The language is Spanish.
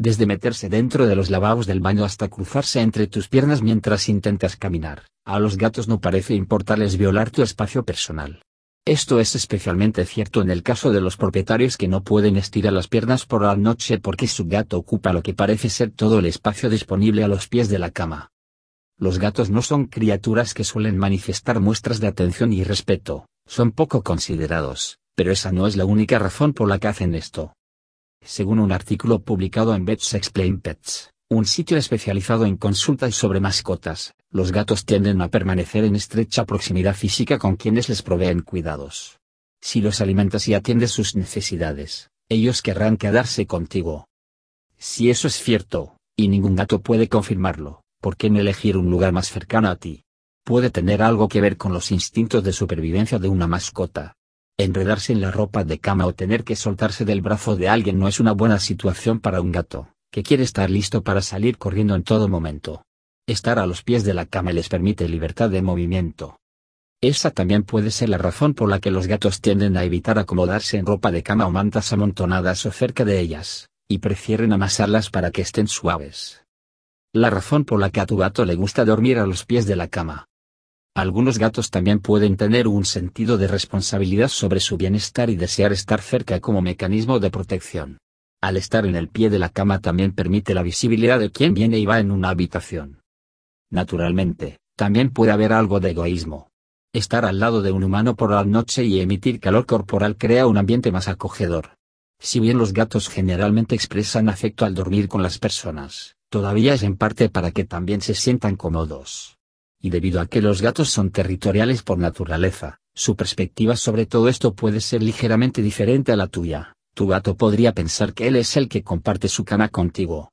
desde meterse dentro de los lavabos del baño hasta cruzarse entre tus piernas mientras intentas caminar, a los gatos no parece importarles violar tu espacio personal. Esto es especialmente cierto en el caso de los propietarios que no pueden estirar las piernas por la noche porque su gato ocupa lo que parece ser todo el espacio disponible a los pies de la cama. Los gatos no son criaturas que suelen manifestar muestras de atención y respeto, son poco considerados, pero esa no es la única razón por la que hacen esto. Según un artículo publicado en Vets Explain Pets, un sitio especializado en consultas sobre mascotas, los gatos tienden a permanecer en estrecha proximidad física con quienes les proveen cuidados. Si los alimentas y atiendes sus necesidades, ellos querrán quedarse contigo. Si eso es cierto, y ningún gato puede confirmarlo, ¿por qué no elegir un lugar más cercano a ti? Puede tener algo que ver con los instintos de supervivencia de una mascota. Enredarse en la ropa de cama o tener que soltarse del brazo de alguien no es una buena situación para un gato, que quiere estar listo para salir corriendo en todo momento. Estar a los pies de la cama les permite libertad de movimiento. Esa también puede ser la razón por la que los gatos tienden a evitar acomodarse en ropa de cama o mantas amontonadas o cerca de ellas, y prefieren amasarlas para que estén suaves. La razón por la que a tu gato le gusta dormir a los pies de la cama. Algunos gatos también pueden tener un sentido de responsabilidad sobre su bienestar y desear estar cerca como mecanismo de protección. Al estar en el pie de la cama también permite la visibilidad de quien viene y va en una habitación. Naturalmente, también puede haber algo de egoísmo. Estar al lado de un humano por la noche y emitir calor corporal crea un ambiente más acogedor. Si bien los gatos generalmente expresan afecto al dormir con las personas, todavía es en parte para que también se sientan cómodos. Y debido a que los gatos son territoriales por naturaleza, su perspectiva sobre todo esto puede ser ligeramente diferente a la tuya. Tu gato podría pensar que él es el que comparte su cama contigo,